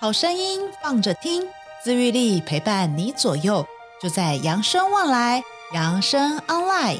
好声音放着听，自愈力陪伴你左右，就在扬生旺来，扬生 online。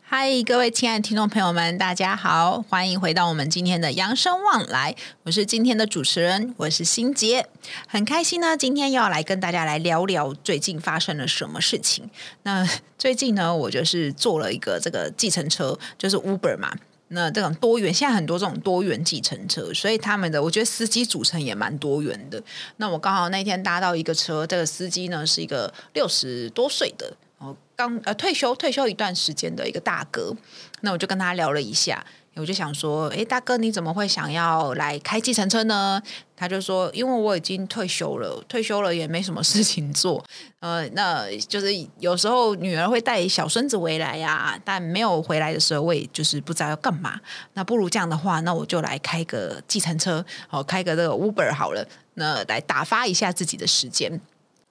嗨，各位亲爱的听众朋友们，大家好，欢迎回到我们今天的扬生旺来，我是今天的主持人，我是心杰，很开心呢，今天要来跟大家来聊聊最近发生了什么事情。那最近呢，我就是坐了一个这个计程车，就是 Uber 嘛。那这种多元，现在很多这种多元计程车，所以他们的我觉得司机组成也蛮多元的。那我刚好那天搭到一个车，这个司机呢是一个六十多岁的，哦，刚呃退休退休一段时间的一个大哥。那我就跟他聊了一下。我就想说，诶，大哥，你怎么会想要来开计程车呢？他就说，因为我已经退休了，退休了也没什么事情做，呃，那就是有时候女儿会带小孙子回来呀、但没有回来的时候，我也就是不知道要干嘛。那不如这样的话，那我就来开个计程车，哦，开个这个 Uber 好了，那来打发一下自己的时间。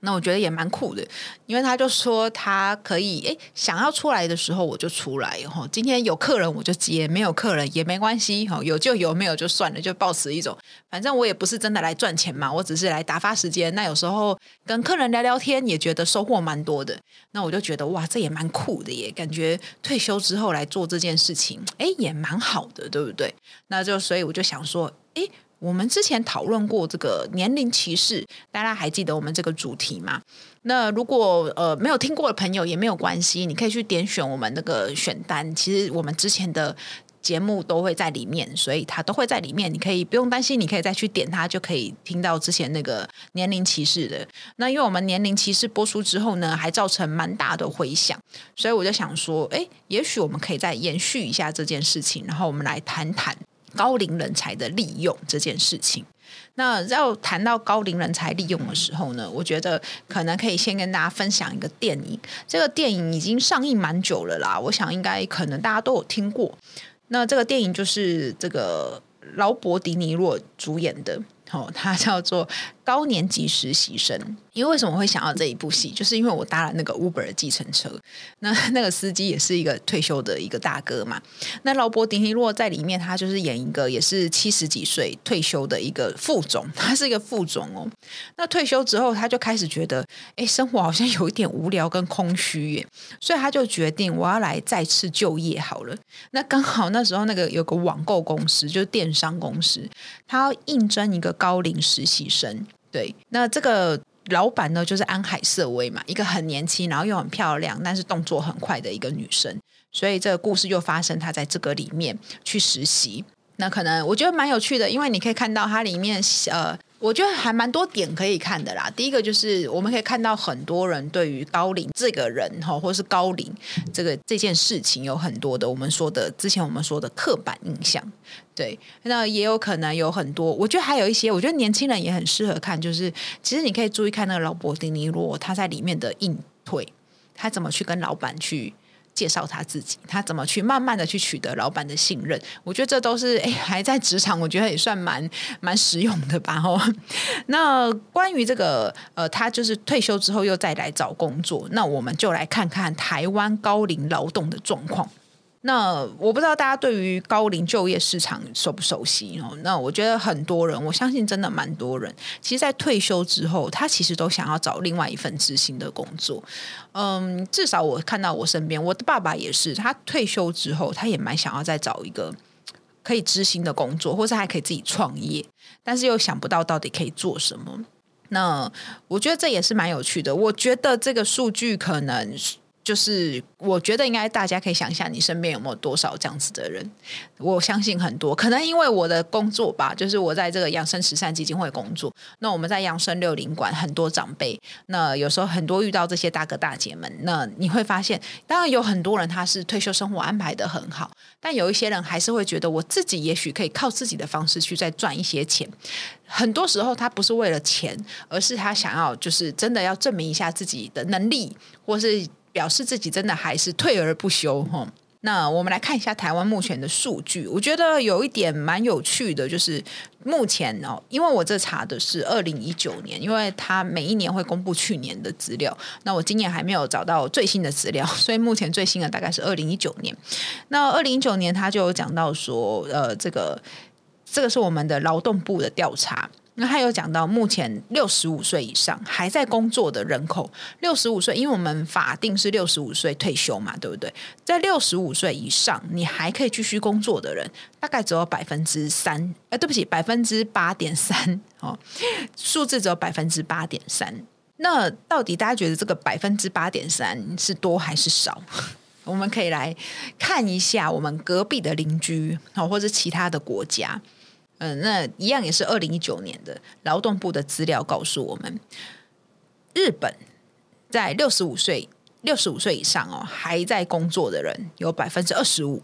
那我觉得也蛮酷的，因为他就说他可以诶，想要出来的时候我就出来哈。今天有客人我就接，没有客人也没关系哈，有就有，没有就算了，就保持一种，反正我也不是真的来赚钱嘛，我只是来打发时间。那有时候跟客人聊聊天，也觉得收获蛮多的。那我就觉得哇，这也蛮酷的耶，感觉退休之后来做这件事情，诶，也蛮好的，对不对？那就所以我就想说，诶。我们之前讨论过这个年龄歧视，大家还记得我们这个主题吗？那如果呃没有听过的朋友也没有关系，你可以去点选我们那个选单，其实我们之前的节目都会在里面，所以它都会在里面，你可以不用担心，你可以再去点它，就可以听到之前那个年龄歧视的。那因为我们年龄歧视播出之后呢，还造成蛮大的回响，所以我就想说，哎，也许我们可以再延续一下这件事情，然后我们来谈谈。高龄人才的利用这件事情，那要谈到高龄人才利用的时候呢，我觉得可能可以先跟大家分享一个电影。这个电影已经上映蛮久了啦，我想应该可能大家都有听过。那这个电影就是这个劳勃迪尼洛主演的，哦，他叫做。高年级实习生，因为为什么会想要这一部戏，就是因为我搭了那个 Uber 的计程车，那 那个司机也是一个退休的一个大哥嘛。那劳勃迪尼洛在里面，他就是演一个也是七十几岁退休的一个副总，他是一个副总哦。那退休之后，他就开始觉得，哎，生活好像有一点无聊跟空虚耶，所以他就决定我要来再次就业好了。那刚好那时候那个有个网购公司，就是电商公司，他要应征一个高龄实习生。对，那这个老板呢，就是安海瑟薇嘛，一个很年轻，然后又很漂亮，但是动作很快的一个女生。所以这个故事就发生她在这个里面去实习。那可能我觉得蛮有趣的，因为你可以看到它里面呃。我觉得还蛮多点可以看的啦。第一个就是我们可以看到很多人对于高龄这个人哈，或是高龄这个这件事情有很多的我们说的之前我们说的刻板印象。对，那也有可能有很多。我觉得还有一些，我觉得年轻人也很适合看。就是其实你可以注意看那个劳勃迪尼洛他在里面的应退，他怎么去跟老板去。介绍他自己，他怎么去慢慢的去取得老板的信任？我觉得这都是哎，还在职场，我觉得也算蛮蛮实用的吧。吼，那关于这个呃，他就是退休之后又再来找工作，那我们就来看看台湾高龄劳动的状况。那我不知道大家对于高龄就业市场熟不熟悉哦？那我觉得很多人，我相信真的蛮多人，其实，在退休之后，他其实都想要找另外一份知心的工作。嗯，至少我看到我身边，我的爸爸也是，他退休之后，他也蛮想要再找一个可以知心的工作，或是还可以自己创业，但是又想不到到底可以做什么。那我觉得这也是蛮有趣的。我觉得这个数据可能。就是我觉得应该大家可以想一下，你身边有没有多少这样子的人？我相信很多，可能因为我的工作吧，就是我在这个养生慈善基金会工作。那我们在养生六零馆很多长辈，那有时候很多遇到这些大哥大姐们，那你会发现，当然有很多人他是退休生活安排得很好，但有一些人还是会觉得我自己也许可以靠自己的方式去再赚一些钱。很多时候他不是为了钱，而是他想要就是真的要证明一下自己的能力，或是。表示自己真的还是退而不休哈。那我们来看一下台湾目前的数据，我觉得有一点蛮有趣的，就是目前哦，因为我这查的是二零一九年，因为他每一年会公布去年的资料，那我今年还没有找到最新的资料，所以目前最新的大概是二零一九年。那二零一九年他就有讲到说，呃，这个。这个是我们的劳动部的调查。那他有讲到，目前六十五岁以上还在工作的人口，六十五岁，因为我们法定是六十五岁退休嘛，对不对？在六十五岁以上，你还可以继续工作的人，大概只有百分之三，呃，对不起，百分之八点三哦，数字只有百分之八点三。那到底大家觉得这个百分之八点三是多还是少？我们可以来看一下我们隔壁的邻居哦，或者其他的国家。嗯，那一样也是二零一九年的劳动部的资料告诉我们，日本在六十五岁六十五岁以上哦还在工作的人有百分之二十五，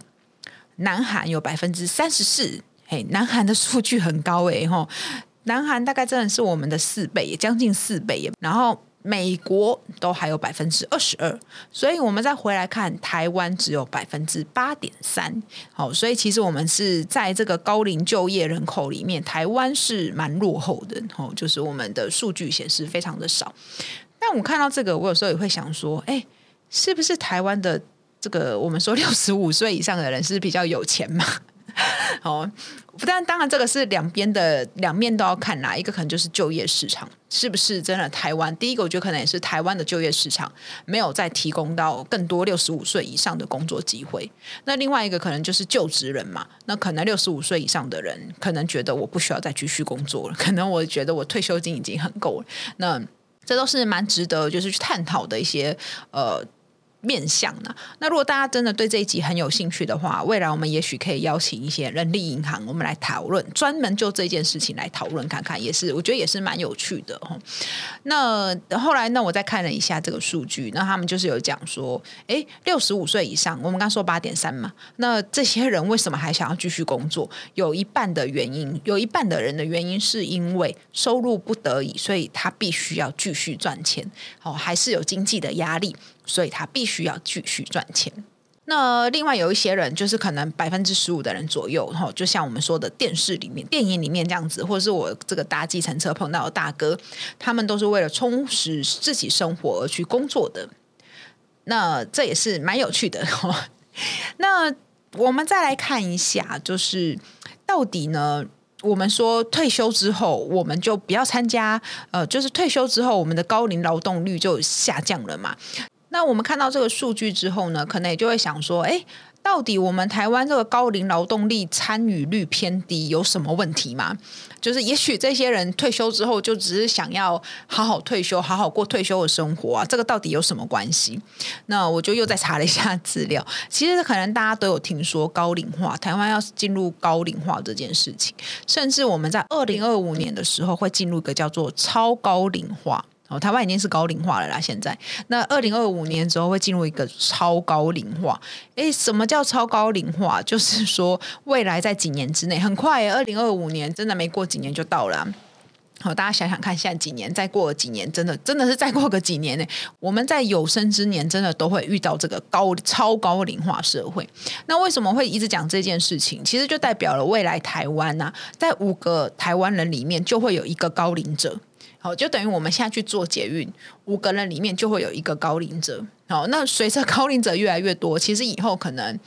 南韩有百分之三十四，嘿，南韩的数据很高诶，吼，南韩大概真的是我们的四倍，也将近四倍，然后。美国都还有百分之二十二，所以我们再回来看台湾只有百分之八点三。好，所以其实我们是在这个高龄就业人口里面，台湾是蛮落后的。哦，就是我们的数据显示非常的少。但我看到这个，我有时候也会想说，哎，是不是台湾的这个我们说六十五岁以上的人是比较有钱嘛？好。不但当然，这个是两边的两面都要看啦。一个可能就是就业市场是不是真的台湾？第一个我觉得可能也是台湾的就业市场没有再提供到更多六十五岁以上的工作机会。那另外一个可能就是就职人嘛。那可能六十五岁以上的人可能觉得我不需要再继续工作了，可能我觉得我退休金已经很够了。那这都是蛮值得就是去探讨的一些呃。面向呢？那如果大家真的对这一集很有兴趣的话，未来我们也许可以邀请一些人力银行，我们来讨论，专门就这件事情来讨论看看，也是我觉得也是蛮有趣的哈。那后来呢，我再看了一下这个数据，那他们就是有讲说，哎，六十五岁以上，我们刚说八点三嘛，那这些人为什么还想要继续工作？有一半的原因，有一半的人的原因是因为收入不得已，所以他必须要继续赚钱，好，还是有经济的压力。所以他必须要继续赚钱。那另外有一些人，就是可能百分之十五的人左右，哈，就像我们说的电视里面、电影里面这样子，或者是我这个搭计程车碰到的大哥，他们都是为了充实自己生活而去工作的。那这也是蛮有趣的。那我们再来看一下，就是到底呢？我们说退休之后，我们就不要参加，呃，就是退休之后，我们的高龄劳动率就下降了嘛。那我们看到这个数据之后呢，可能也就会想说，哎，到底我们台湾这个高龄劳动力参与率偏低有什么问题吗？就是也许这些人退休之后就只是想要好好退休，好好过退休的生活啊，这个到底有什么关系？那我就又再查了一下资料，其实可能大家都有听说高龄化，台湾要进入高龄化这件事情，甚至我们在二零二五年的时候会进入一个叫做超高龄化。哦，台湾已经是高龄化了啦。现在，那二零二五年之后会进入一个超高龄化。诶，什么叫超高龄化？就是说，未来在几年之内，很快，二零二五年真的没过几年就到了。好，大家想想看，现在几年，再过几年，真的真的是再过个几年呢？我们在有生之年，真的都会遇到这个高超高龄化社会。那为什么会一直讲这件事情？其实就代表了未来台湾呐、啊，在五个台湾人里面，就会有一个高龄者。好，就等于我们现在去做捷运，五个人里面就会有一个高龄者。好，那随着高龄者越来越多，其实以后可能，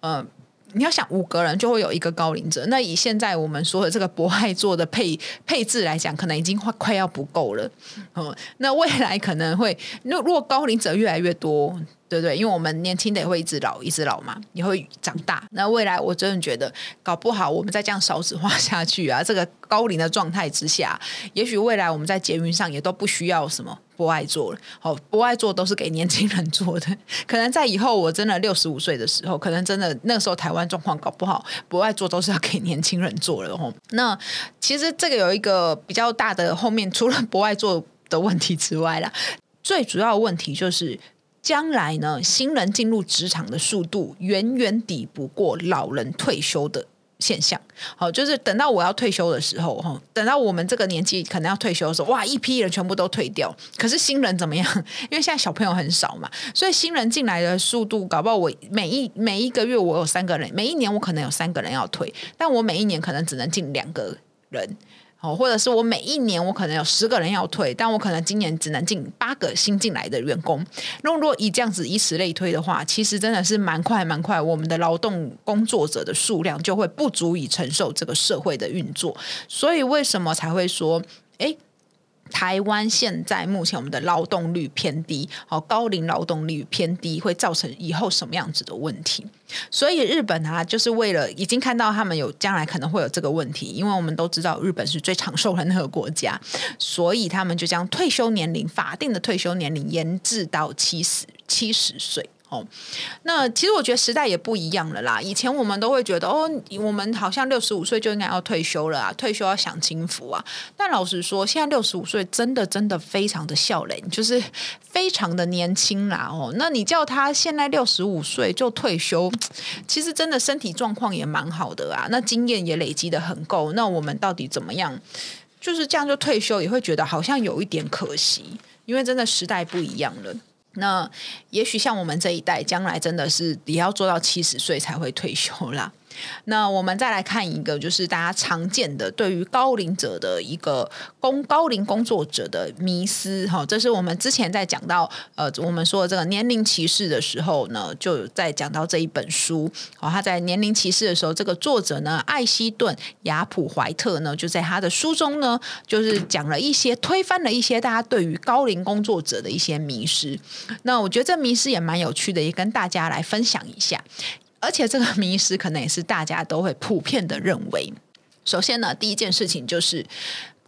嗯，你要想五个人就会有一个高龄者。那以现在我们说的这个博爱座的配配置来讲，可能已经快快要不够了。嗯，那未来可能会，那如果高龄者越来越多。对不对，因为我们年轻的也会一直老，一直老嘛，也会长大。那未来我真的觉得，搞不好我们再这样少子化 下去啊，这个高龄的状态之下，也许未来我们在捷运上也都不需要什么不爱做了。好，不爱做都是给年轻人做的。可能在以后我真的六十五岁的时候，可能真的那时候台湾状况搞不好，不爱做都是要给年轻人做了。吼，那其实这个有一个比较大的后面，除了不爱做的问题之外啦，最主要的问题就是。将来呢，新人进入职场的速度远远抵不过老人退休的现象。好，就是等到我要退休的时候，哈，等到我们这个年纪可能要退休的时候，哇，一批人全部都退掉。可是新人怎么样？因为现在小朋友很少嘛，所以新人进来的速度，搞不好我每一每一个月我有三个人，每一年我可能有三个人要退，但我每一年可能只能进两个人。哦，或者是我每一年我可能有十个人要退，但我可能今年只能进八个新进来的员工。那如果以这样子以此类推的话，其实真的是蛮快蛮快，我们的劳动工作者的数量就会不足以承受这个社会的运作。所以为什么才会说，诶？台湾现在目前我们的劳动率偏低，好，高龄劳动率偏低，会造成以后什么样子的问题？所以日本啊，就是为了已经看到他们有将来可能会有这个问题，因为我们都知道日本是最长寿的那个国家，所以他们就将退休年龄法定的退休年龄延至到七十七十岁。哦，那其实我觉得时代也不一样了啦。以前我们都会觉得，哦，我们好像六十五岁就应该要退休了啊，退休要享清福啊。但老实说，现在六十五岁真的真的非常的笑脸，就是非常的年轻啦。哦，那你叫他现在六十五岁就退休，其实真的身体状况也蛮好的啊，那经验也累积得很够。那我们到底怎么样？就是这样就退休，也会觉得好像有一点可惜，因为真的时代不一样了。那也许像我们这一代，将来真的是也要做到七十岁才会退休啦。那我们再来看一个，就是大家常见的对于高龄者的一个工高龄工作者的迷思哈，这是我们之前在讲到呃我们说的这个年龄歧视的时候呢，就在讲到这一本书哦，他在年龄歧视的时候，这个作者呢艾希顿亚普怀特呢就在他的书中呢，就是讲了一些推翻了一些大家对于高龄工作者的一些迷思。那我觉得这迷思也蛮有趣的，也跟大家来分享一下。而且这个迷失可能也是大家都会普遍的认为。首先呢，第一件事情就是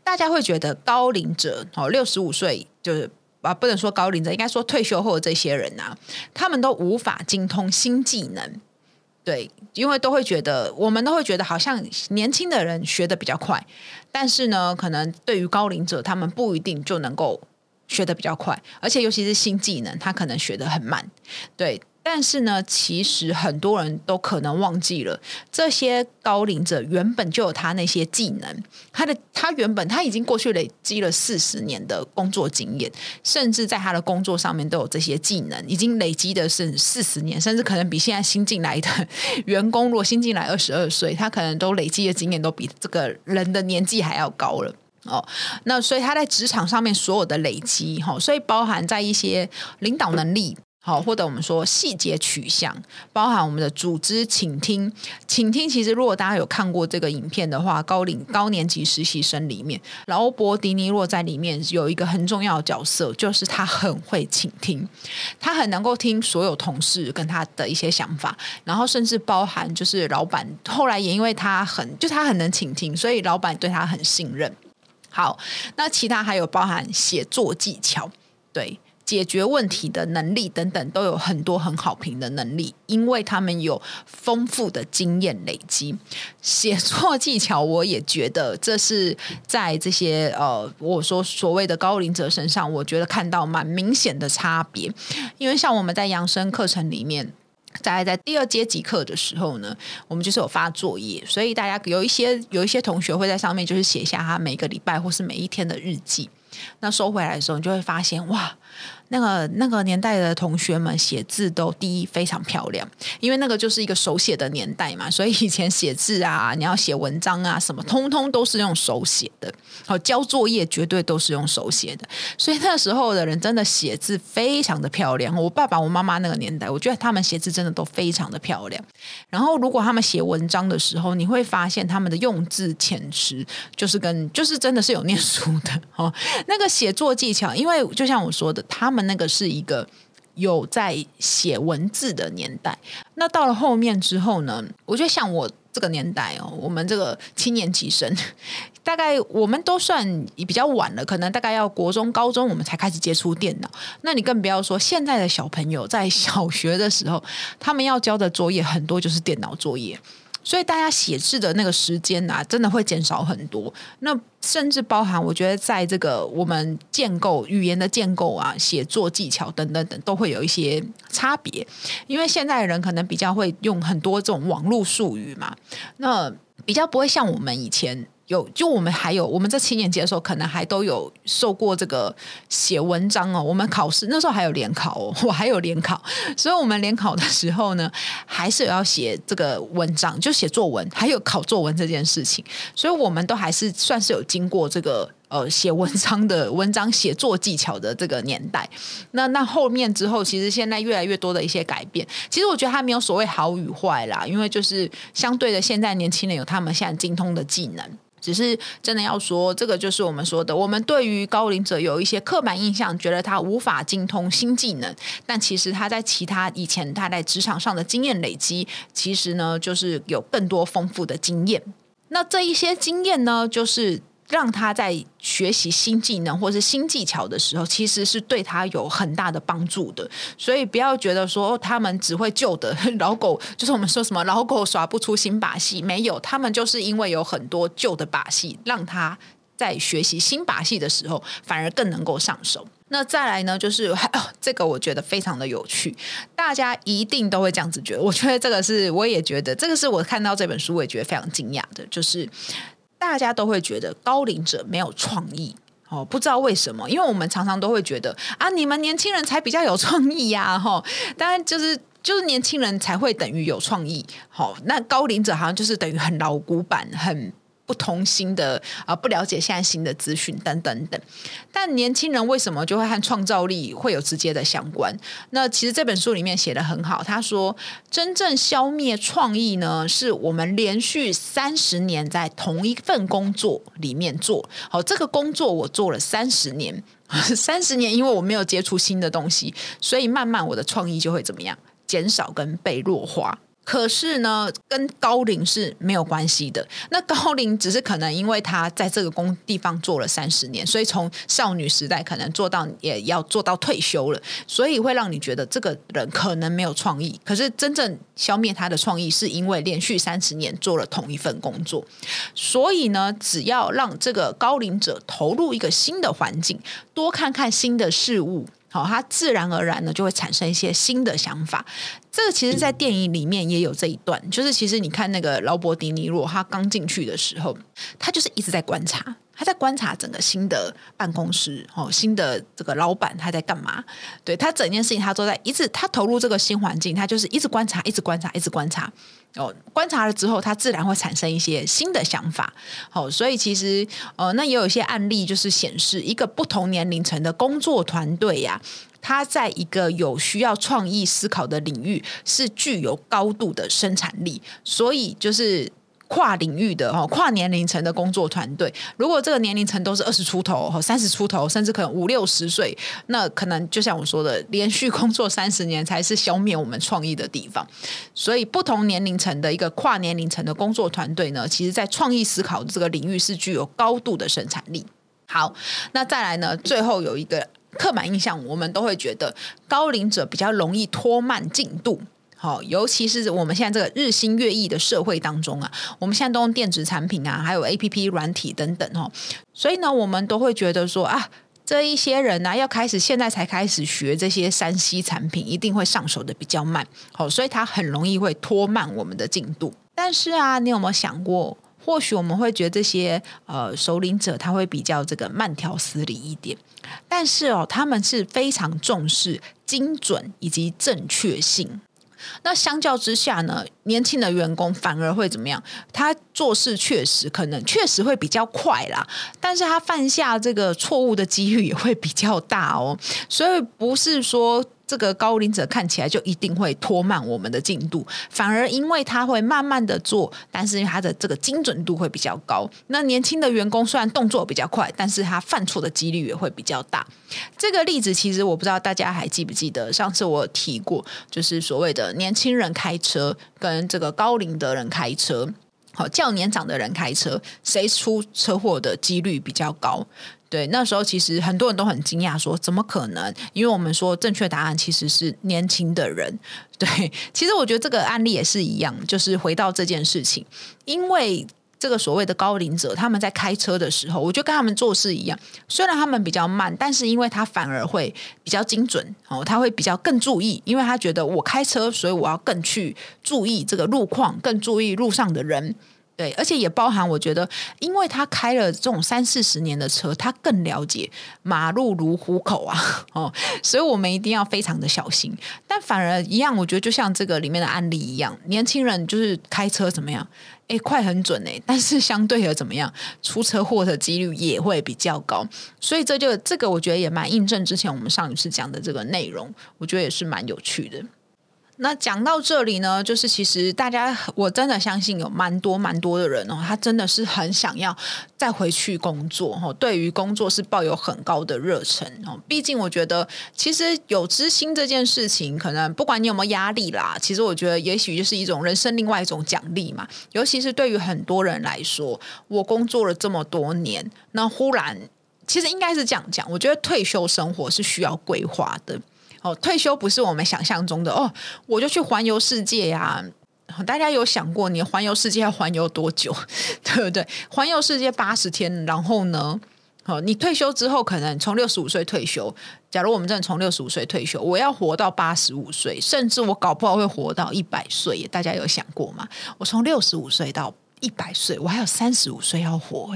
大家会觉得高龄者哦，六十五岁就是啊，不能说高龄者，应该说退休后的这些人啊，他们都无法精通新技能。对，因为都会觉得我们都会觉得好像年轻的人学得比较快，但是呢，可能对于高龄者，他们不一定就能够学得比较快，而且尤其是新技能，他可能学得很慢。对。但是呢，其实很多人都可能忘记了，这些高龄者原本就有他那些技能，他的他原本他已经过去累积了四十年的工作经验，甚至在他的工作上面都有这些技能，已经累积的是四十年，甚至可能比现在新进来的 员工，如果新进来二十二岁，他可能都累积的经验都比这个人的年纪还要高了哦。那所以他在职场上面所有的累积，哈，所以包含在一些领导能力。好，或者我们说细节取向，包含我们的组织倾听。倾听其实，如果大家有看过这个影片的话，高龄高年级实习生里面，劳勃迪尼洛在里面有一个很重要的角色，就是他很会倾听，他很能够听所有同事跟他的一些想法，然后甚至包含就是老板，后来也因为他很就他很能倾听，所以老板对他很信任。好，那其他还有包含写作技巧，对。解决问题的能力等等，都有很多很好评的能力，因为他们有丰富的经验累积。写作技巧，我也觉得这是在这些呃，我说所谓的高龄者身上，我觉得看到蛮明显的差别。因为像我们在养生课程里面，在在第二阶级课的时候呢，我们就是有发作业，所以大家有一些有一些同学会在上面就是写下他每个礼拜或是每一天的日记。那收回来的时候，你就会发现哇。那个那个年代的同学们写字都第一非常漂亮，因为那个就是一个手写的年代嘛，所以以前写字啊，你要写文章啊，什么通通都是用手写的。好，交作业绝对都是用手写的，所以那时候的人真的写字非常的漂亮。我爸爸、我妈妈那个年代，我觉得他们写字真的都非常的漂亮。然后，如果他们写文章的时候，你会发现他们的用字遣词就是跟就是真的是有念书的哦。那个写作技巧，因为就像我说的，他他们。那个是一个有在写文字的年代，那到了后面之后呢，我觉得像我这个年代哦，我们这个七年级生，大概我们都算比较晚了，可能大概要国中、高中我们才开始接触电脑。那你更不要说现在的小朋友在小学的时候，他们要交的作业很多就是电脑作业。所以大家写字的那个时间啊，真的会减少很多。那甚至包含，我觉得在这个我们建构语言的建构啊、写作技巧等等等，都会有一些差别。因为现在的人可能比较会用很多这种网络术语嘛，那比较不会像我们以前有，就我们还有，我们在七年级的时候，可能还都有受过这个写文章哦。我们考试那时候还有联考哦，我还有联考，所以我们联考的时候呢，还是有要写这个文章，就写作文，还有考作文这件事情。所以我们都还是算是有经过这个呃写文章的 文章写作技巧的这个年代。那那后面之后，其实现在越来越多的一些改变，其实我觉得它没有所谓好与坏啦，因为就是相对的，现在年轻人有他们现在精通的技能。只是真的要说，这个就是我们说的，我们对于高龄者有一些刻板印象，觉得他无法精通新技能，但其实他在其他以前他在职场上的经验累积，其实呢就是有更多丰富的经验。那这一些经验呢，就是。让他在学习新技能或是新技巧的时候，其实是对他有很大的帮助的。所以不要觉得说他们只会旧的老狗，就是我们说什么老狗耍不出新把戏，没有，他们就是因为有很多旧的把戏，让他在学习新把戏的时候反而更能够上手。那再来呢，就是哦，这个我觉得非常的有趣，大家一定都会这样子觉得。我觉得这个是，我也觉得这个是我看到这本书我也觉得非常惊讶的，就是。大家都会觉得高龄者没有创意哦，不知道为什么，因为我们常常都会觉得啊，你们年轻人才比较有创意呀，哈，当然就是就是年轻人才会等于有创意，好，那高龄者好像就是等于很老古板，很。不同新的啊，不了解现在新的资讯等等等，但年轻人为什么就会和创造力会有直接的相关？那其实这本书里面写得很好，他说，真正消灭创意呢，是我们连续三十年在同一份工作里面做好这个工作，我做了三十年，三十年，因为我没有接触新的东西，所以慢慢我的创意就会怎么样减少跟被弱化。可是呢，跟高龄是没有关系的。那高龄只是可能因为他在这个工地方做了三十年，所以从少女时代可能做到也要做到退休了，所以会让你觉得这个人可能没有创意。可是真正消灭他的创意，是因为连续三十年做了同一份工作。所以呢，只要让这个高龄者投入一个新的环境，多看看新的事物。好，他自然而然呢就会产生一些新的想法。这个其实，在电影里面也有这一段，就是其实你看那个劳勃迪尼洛，他刚进去的时候，他就是一直在观察，他在观察整个新的办公室，哦，新的这个老板他在干嘛？对，他整件事情，他都在一直，他投入这个新环境，他就是一直观察，一直观察，一直观察。哦，观察了之后，他自然会产生一些新的想法。好，所以其实呃，那也有一些案例，就是显示一个不同年龄层的工作团队呀，他在一个有需要创意思考的领域，是具有高度的生产力。所以就是。跨领域的哦，跨年龄层的工作团队，如果这个年龄层都是二十出头、和三十出头，甚至可能五六十岁，那可能就像我说的，连续工作 三十年才是消灭我们创意的地方。所以，不同年龄层的一个跨年龄层的工作团队呢，其实在创意思考这个领域是具有高度的生产力。好，那再来呢，最后有一个刻板印象，我们都会觉得高龄者比较容易拖慢进度。好，尤其是我们现在这个日新月异的社会当中啊，我们现在都用电子产品啊，还有 APP 软体等等哦，所以呢，我们都会觉得说啊，这一些人呢，要开始现在才开始学这些三 C 产品，一定会上手的比较慢，好，所以他很容易会拖慢我们的进度。但是啊，你有没有想过，或许我们会觉得这些呃首领者他会比较这个慢条斯理一点，但是哦，他们是非常重视精准以及正确性。那相较之下呢，年轻的员工反而会怎么样？他做事确实可能确实会比较快啦，但是他犯下这个错误的几率也会比较大哦。所以不是说。这个高龄者看起来就一定会拖慢我们的进度，反而因为他会慢慢的做，但是他的这个精准度会比较高。那年轻的员工虽然动作比较快，但是他犯错的几率也会比较大。这个例子其实我不知道大家还记不记得，上次我提过，就是所谓的年轻人开车跟这个高龄的人开车，好，较年长的人开车，谁出车祸的几率比较高？对，那时候其实很多人都很惊讶，说怎么可能？因为我们说正确答案其实是年轻的人。对，其实我觉得这个案例也是一样，就是回到这件事情，因为这个所谓的高龄者，他们在开车的时候，我就跟他们做事一样，虽然他们比较慢，但是因为他反而会比较精准哦，他会比较更注意，因为他觉得我开车，所以我要更去注意这个路况，更注意路上的人。对，而且也包含我觉得，因为他开了这种三四十年的车，他更了解马路如虎口啊，哦，所以我们一定要非常的小心。但反而一样，我觉得就像这个里面的案例一样，年轻人就是开车怎么样？诶，快很准诶，但是相对的怎么样？出车祸的几率也会比较高。所以这就这个，我觉得也蛮印证之前我们上一次讲的这个内容，我觉得也是蛮有趣的。那讲到这里呢，就是其实大家，我真的相信有蛮多蛮多的人哦，他真的是很想要再回去工作哦，对于工作是抱有很高的热忱哦。毕竟我觉得，其实有支薪这件事情，可能不管你有没有压力啦，其实我觉得也许就是一种人生另外一种奖励嘛。尤其是对于很多人来说，我工作了这么多年，那忽然，其实应该是这样讲，我觉得退休生活是需要规划的。哦，退休不是我们想象中的哦，我就去环游世界呀、大家有想过，你环游世界要环游多久，对不对？环游世界八十天，然后呢？哦，你退休之后，可能从六十五岁退休。假如我们真的从六十五岁退休，我要活到八十五岁，甚至我搞不好会活到一百岁。大家有想过吗？我从六十五岁到一百岁，我还有三十五岁要活。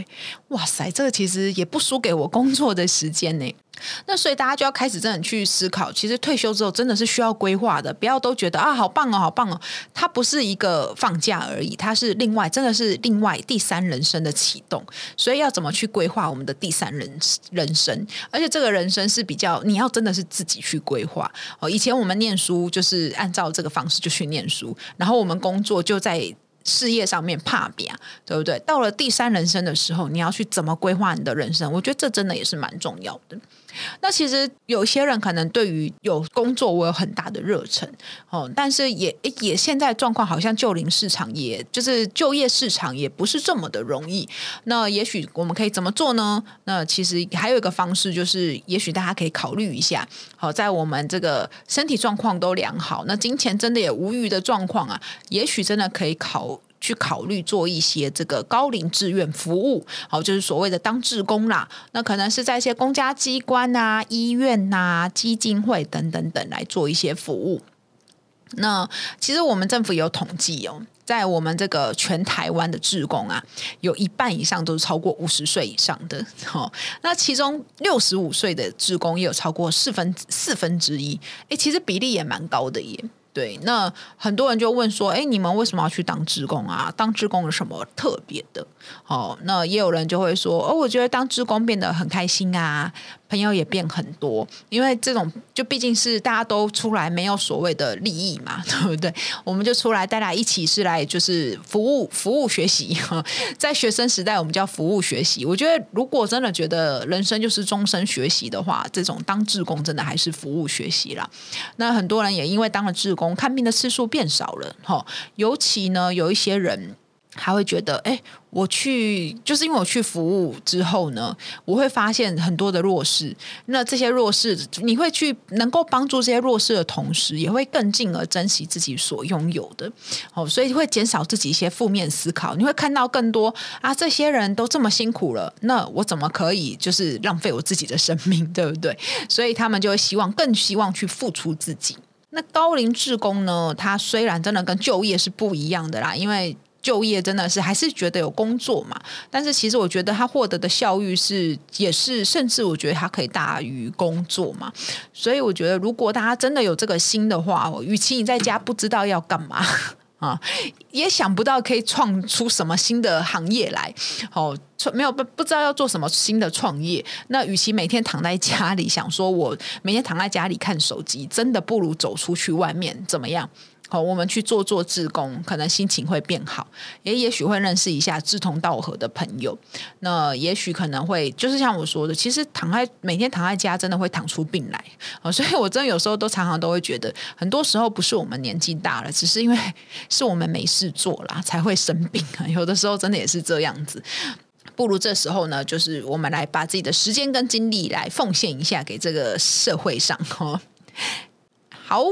哇塞，这个其实也不输给我工作的时间呢。那所以大家就要开始真的去思考，其实退休之后真的是需要规划的，不要都觉得啊好棒哦，好棒哦，它不是一个放假而已，它是另外真的是另外第三人生的启动。所以要怎么去规划我们的第三人人生？而且这个人生是比较你要真的是自己去规划哦。以前我们念书就是按照这个方式就去念书，然后我们工作就在事业上面怕别，对不对？到了第三人生的时候，你要去怎么规划你的人生？我觉得这真的也是蛮重要的。那其实有些人可能对于有工作，我有很大的热忱哦，但是也也现在状况好像就零市场，也就是就业市场也不是这么的容易。那也许我们可以怎么做呢？那其实还有一个方式，就是也许大家可以考虑一下。好，在我们这个身体状况都良好，那金钱真的也无余的状况啊，也许真的可以考。去考虑做一些这个高龄志愿服务，好，就是所谓的当志工啦。那可能是在一些公家机关啊、医院啊、基金会等等等来做一些服务。那其实我们政府有统计哦，在我们这个全台湾的志工啊，有一半以上都是超过五十岁以上的。哦，那其中六十五岁的志工也有超过四分四分之一。诶，其实比例也蛮高的耶。对，那很多人就问说：“哎，你们为什么要去当职工啊？当职工有什么特别的？”哦，那也有人就会说：“哦，我觉得当职工变得很开心啊。”朋友也变很多，因为这种就毕竟是大家都出来没有所谓的利益嘛，对不对？我们就出来大家一起是来就是服务服务学习，在学生时代我们叫服务学习。我觉得如果真的觉得人生就是终身学习的话，这种当志工真的还是服务学习啦。那很多人也因为当了志工，看病的次数变少了，哈。尤其呢，有一些人。还会觉得，哎，我去就是因为我去服务之后呢，我会发现很多的弱势。那这些弱势，你会去能够帮助这些弱势的同时，也会更进而珍惜自己所拥有的。哦，所以会减少自己一些负面思考。你会看到更多啊，这些人都这么辛苦了，那我怎么可以就是浪费我自己的生命，对不对？所以他们就会希望更希望去付出自己。那高龄志工呢，他虽然真的跟就业是不一样的啦，因为。就业真的是还是觉得有工作嘛？但是其实我觉得他获得的效益是也是，甚至我觉得他可以大于工作嘛。所以我觉得，如果大家真的有这个心的话，与其你在家不知道要干嘛 啊，也想不到可以创出什么新的行业来，哦，没有不不知道要做什么新的创业。那与其每天躺在家里想说我每天躺在家里看手机，真的不如走出去外面怎么样？好，我们去做做志工，可能心情会变好，也也许会认识一下志同道合的朋友。那也许可能会，就是像我说的，其实躺在每天躺在家，真的会躺出病来。啊，所以我真的有时候都常常都会觉得，很多时候不是我们年纪大了，只是因为是我们没事做啦，才会生病啊。有的时候真的也是这样子。不如这时候呢，就是我们来把自己的时间跟精力来奉献一下给这个社会上。哦，好。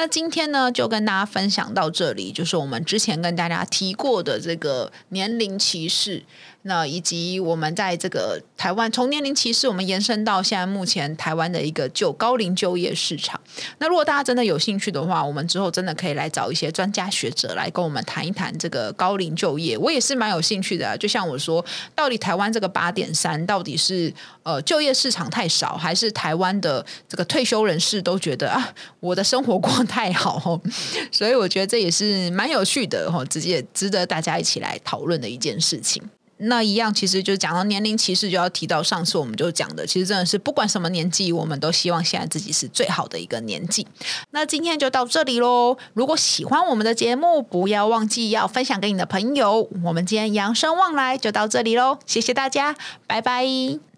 那今天呢，就跟大家分享到这里，就是我们之前跟大家提过的这个年龄歧视。那以及我们在这个台湾从年龄歧视，我们延伸到现在目前台湾的一个就高龄就业市场。那如果大家真的有兴趣的话，我们之后真的可以来找一些专家学者来跟我们谈一谈这个高龄就业。我也是蛮有兴趣的啊，就像我说，到底台湾这个八点三到底是呃就业市场太少，还是台湾的这个退休人士都觉得啊我的生活过太好？所以我觉得这也是蛮有趣的哈，直接值得大家一起来讨论的一件事情。那一样，其实就讲到年龄歧视，就要提到上次我们就讲的，其实真的是不管什么年纪，我们都希望现在自己是最好的一个年纪。那今天就到这里喽。如果喜欢我们的节目，不要忘记要分享给你的朋友。我们今天扬生旺来就到这里喽，谢谢大家，拜拜。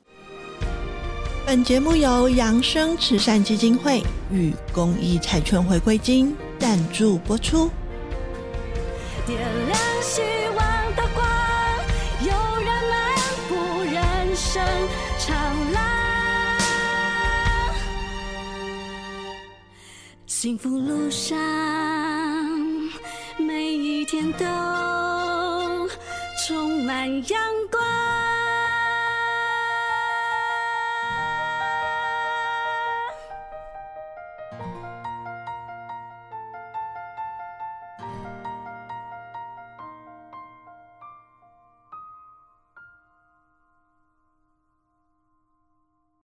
本节目由扬生慈善基金会与公益彩券回归金赞助播出。点亮希望的光。有人漫步人生长廊幸福路上，每一天都充满阳光。